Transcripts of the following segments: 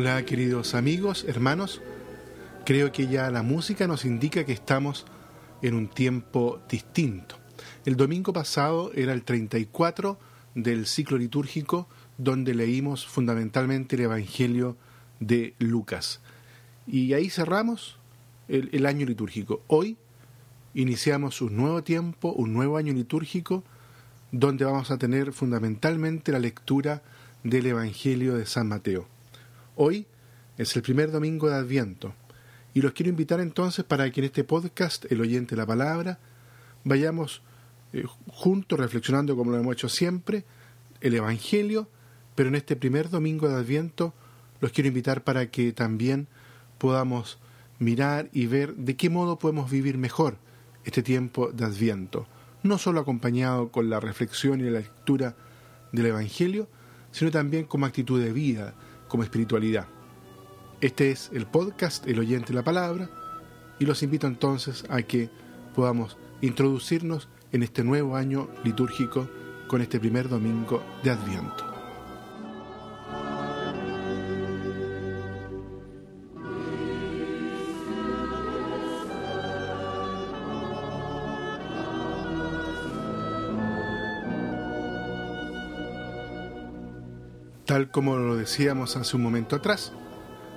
Hola queridos amigos, hermanos. Creo que ya la música nos indica que estamos en un tiempo distinto. El domingo pasado era el 34 del ciclo litúrgico donde leímos fundamentalmente el Evangelio de Lucas. Y ahí cerramos el, el año litúrgico. Hoy iniciamos un nuevo tiempo, un nuevo año litúrgico, donde vamos a tener fundamentalmente la lectura del Evangelio de San Mateo. Hoy es el primer domingo de Adviento y los quiero invitar entonces para que en este podcast, El oyente de la palabra, vayamos eh, juntos reflexionando como lo hemos hecho siempre, el Evangelio, pero en este primer domingo de Adviento los quiero invitar para que también podamos mirar y ver de qué modo podemos vivir mejor este tiempo de Adviento, no solo acompañado con la reflexión y la lectura del Evangelio, sino también como actitud de vida, como espiritualidad. Este es el podcast El oyente la palabra y los invito entonces a que podamos introducirnos en este nuevo año litúrgico con este primer domingo de Adviento. Tal como lo decíamos hace un momento atrás,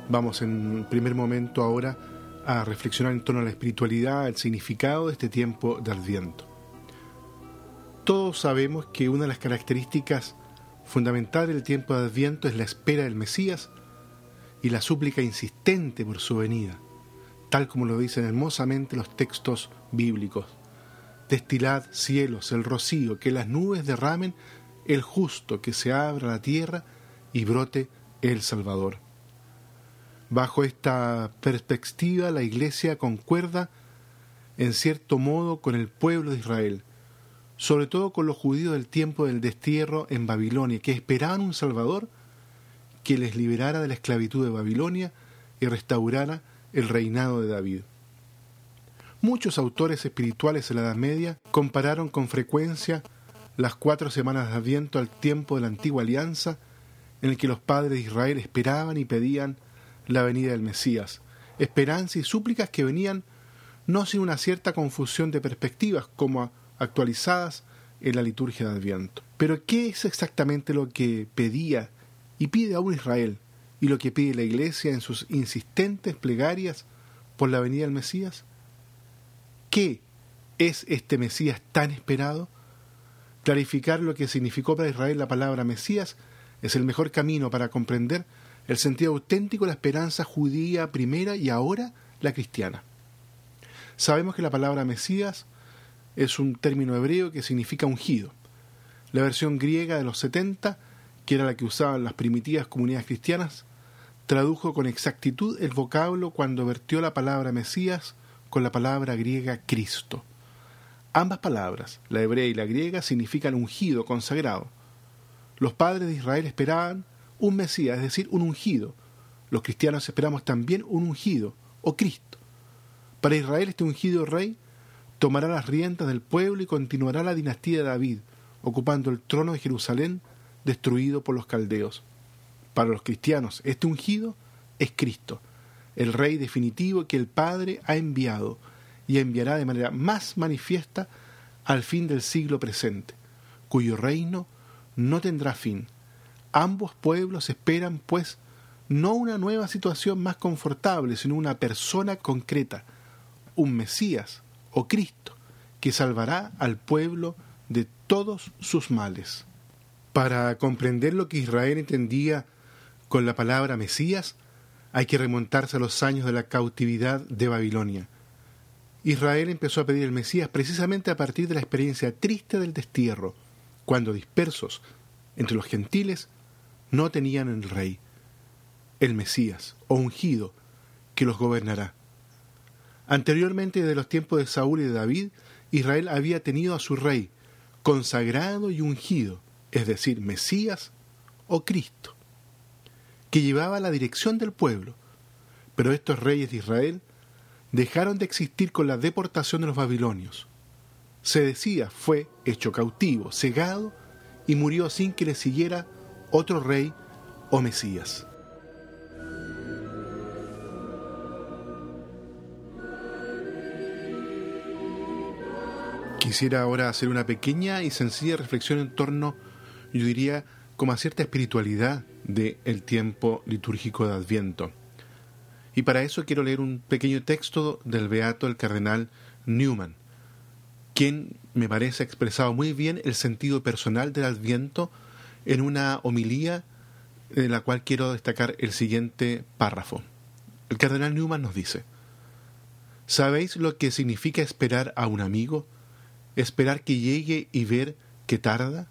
vamos en primer momento ahora a reflexionar en torno a la espiritualidad, el significado de este tiempo de Adviento. Todos sabemos que una de las características fundamentales del tiempo de Adviento es la espera del Mesías y la súplica insistente por su venida, tal como lo dicen hermosamente los textos bíblicos. Destilad cielos el rocío, que las nubes derramen el justo, que se abra la tierra y brote el Salvador. Bajo esta perspectiva, la Iglesia concuerda en cierto modo con el pueblo de Israel, sobre todo con los judíos del tiempo del destierro en Babilonia, que esperaban un Salvador que les liberara de la esclavitud de Babilonia y restaurara el reinado de David. Muchos autores espirituales de la Edad Media compararon con frecuencia las cuatro semanas de Adviento al tiempo de la antigua alianza en el que los padres de Israel esperaban y pedían la venida del Mesías, esperanza y súplicas que venían no sin una cierta confusión de perspectivas como actualizadas en la liturgia de Adviento. Pero ¿qué es exactamente lo que pedía y pide aún Israel y lo que pide la Iglesia en sus insistentes plegarias por la venida del Mesías? ¿Qué es este Mesías tan esperado? Clarificar lo que significó para Israel la palabra Mesías es el mejor camino para comprender el sentido auténtico de la esperanza judía primera y ahora la cristiana. Sabemos que la palabra Mesías es un término hebreo que significa ungido. La versión griega de los 70, que era la que usaban las primitivas comunidades cristianas, tradujo con exactitud el vocablo cuando vertió la palabra Mesías con la palabra griega Cristo. Ambas palabras, la hebrea y la griega, significan ungido, consagrado. Los padres de Israel esperaban un Mesías, es decir, un ungido. Los cristianos esperamos también un ungido, o Cristo. Para Israel este ungido rey tomará las riendas del pueblo y continuará la dinastía de David, ocupando el trono de Jerusalén destruido por los caldeos. Para los cristianos este ungido es Cristo, el rey definitivo que el Padre ha enviado y enviará de manera más manifiesta al fin del siglo presente, cuyo reino no tendrá fin. Ambos pueblos esperan, pues, no una nueva situación más confortable, sino una persona concreta, un Mesías o Cristo, que salvará al pueblo de todos sus males. Para comprender lo que Israel entendía con la palabra Mesías, hay que remontarse a los años de la cautividad de Babilonia. Israel empezó a pedir el Mesías precisamente a partir de la experiencia triste del destierro, cuando dispersos entre los gentiles no tenían el rey, el Mesías o ungido que los gobernará. Anteriormente, de los tiempos de Saúl y de David, Israel había tenido a su rey, consagrado y ungido, es decir, Mesías o Cristo, que llevaba la dirección del pueblo. Pero estos reyes de Israel dejaron de existir con la deportación de los babilonios se decía, fue hecho cautivo, cegado y murió sin que le siguiera otro rey o Mesías. Quisiera ahora hacer una pequeña y sencilla reflexión en torno, yo diría, como a cierta espiritualidad del de tiempo litúrgico de Adviento. Y para eso quiero leer un pequeño texto del Beato el Cardenal Newman, quien me parece ha expresado muy bien el sentido personal del Adviento en una homilía de la cual quiero destacar el siguiente párrafo. El cardenal Newman nos dice, ¿Sabéis lo que significa esperar a un amigo? ¿Esperar que llegue y ver que tarda?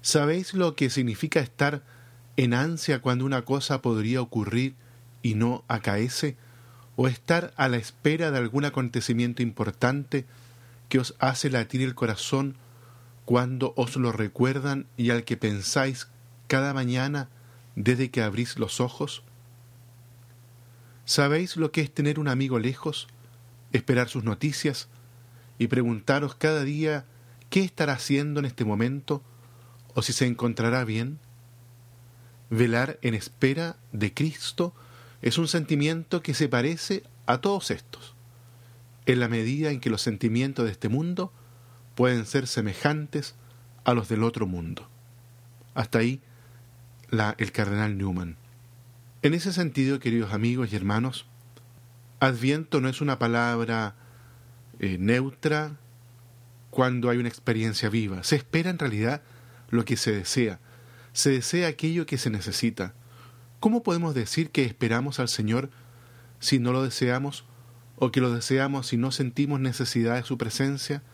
¿Sabéis lo que significa estar en ansia cuando una cosa podría ocurrir y no acaece? ¿O estar a la espera de algún acontecimiento importante que os hace latir el corazón cuando os lo recuerdan y al que pensáis cada mañana desde que abrís los ojos? ¿Sabéis lo que es tener un amigo lejos, esperar sus noticias y preguntaros cada día qué estará haciendo en este momento o si se encontrará bien? Velar en espera de Cristo es un sentimiento que se parece a todos estos, en la medida en que los sentimientos de este mundo pueden ser semejantes a los del otro mundo. Hasta ahí la, el cardenal Newman. En ese sentido, queridos amigos y hermanos, Adviento no es una palabra eh, neutra cuando hay una experiencia viva. Se espera en realidad lo que se desea. Se desea aquello que se necesita. ¿Cómo podemos decir que esperamos al Señor si no lo deseamos o que lo deseamos si no sentimos necesidad de su presencia?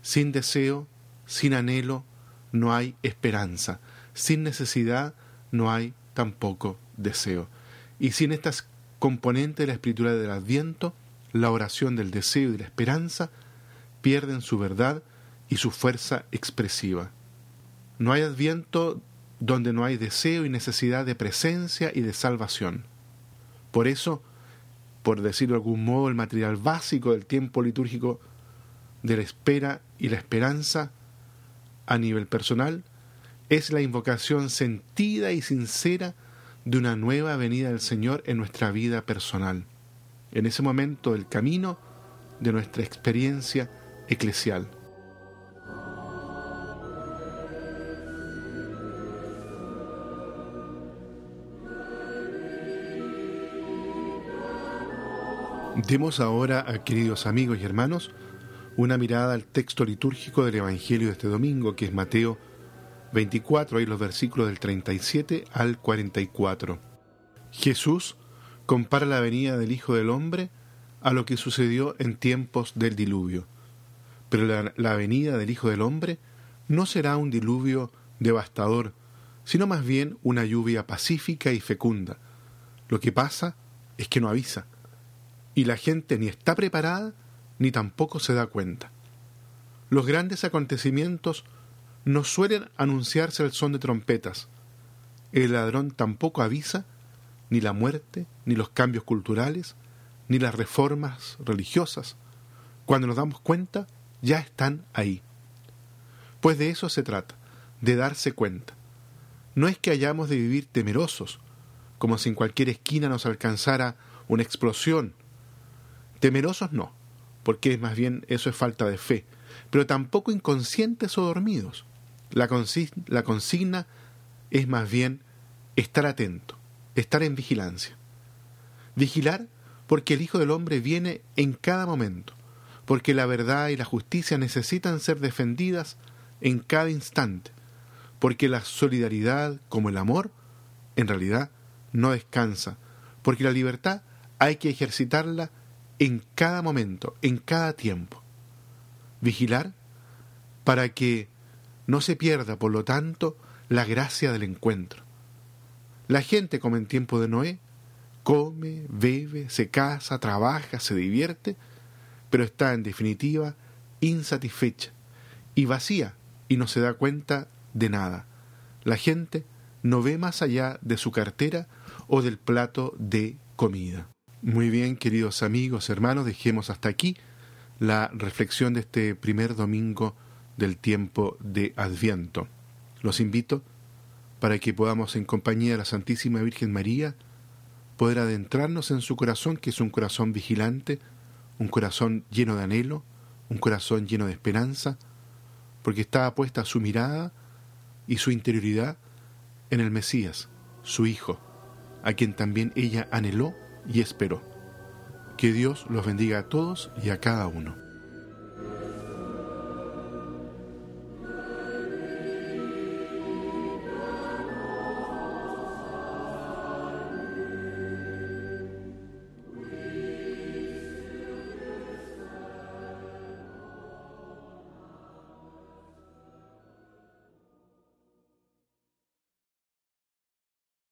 Sin deseo, sin anhelo, no hay esperanza. Sin necesidad, no hay tampoco deseo. Y sin estas componentes de la escritura del Adviento, la oración del deseo y la esperanza pierden su verdad y su fuerza expresiva. No hay Adviento donde no hay deseo y necesidad de presencia y de salvación. Por eso, por decirlo de algún modo, el material básico del tiempo litúrgico de la espera y la esperanza a nivel personal es la invocación sentida y sincera de una nueva venida del Señor en nuestra vida personal, en ese momento del camino de nuestra experiencia eclesial. Demos ahora, queridos amigos y hermanos, una mirada al texto litúrgico del Evangelio de este domingo, que es Mateo 24, ahí los versículos del 37 al 44. Jesús compara la venida del Hijo del Hombre a lo que sucedió en tiempos del diluvio. Pero la, la venida del Hijo del Hombre no será un diluvio devastador, sino más bien una lluvia pacífica y fecunda. Lo que pasa es que no avisa, y la gente ni está preparada ni tampoco se da cuenta. Los grandes acontecimientos no suelen anunciarse al son de trompetas. El ladrón tampoco avisa ni la muerte, ni los cambios culturales, ni las reformas religiosas. Cuando nos damos cuenta, ya están ahí. Pues de eso se trata, de darse cuenta. No es que hayamos de vivir temerosos, como si en cualquier esquina nos alcanzara una explosión. Temerosos no, porque más bien eso es falta de fe, pero tampoco inconscientes o dormidos. La, consigna, es más bien estar atento, estar en vigilancia. Vigilar porque el Hijo del Hombre viene en cada momento, porque la verdad y la justicia necesitan ser defendidas en cada instante, porque la solidaridad como el amor en realidad no descansa, porque la libertad hay que ejercitarla en cada momento, en cada tiempo. Vigilar para que no se pierda, por lo tanto, la gracia del encuentro. La gente, como en tiempo de Noé, come, bebe, se casa, trabaja, se divierte, pero está en definitiva insatisfecha y vacía y no se da cuenta de nada. La gente no ve más allá de su cartera o del plato de comida. Muy bien, queridos amigos, hermanos, dejemos hasta aquí la reflexión de este primer domingo del tiempo de Adviento. Los invito para que podamos, en compañía de la Santísima Virgen María, poder adentrarnos en su corazón, que es un corazón vigilante, un corazón lleno de anhelo, un corazón lleno de esperanza, porque estaba puesta su mirada y su interioridad en el Mesías, su Hijo, a quien también ella anheló y esperó. Que Dios los bendiga a todos y a cada uno.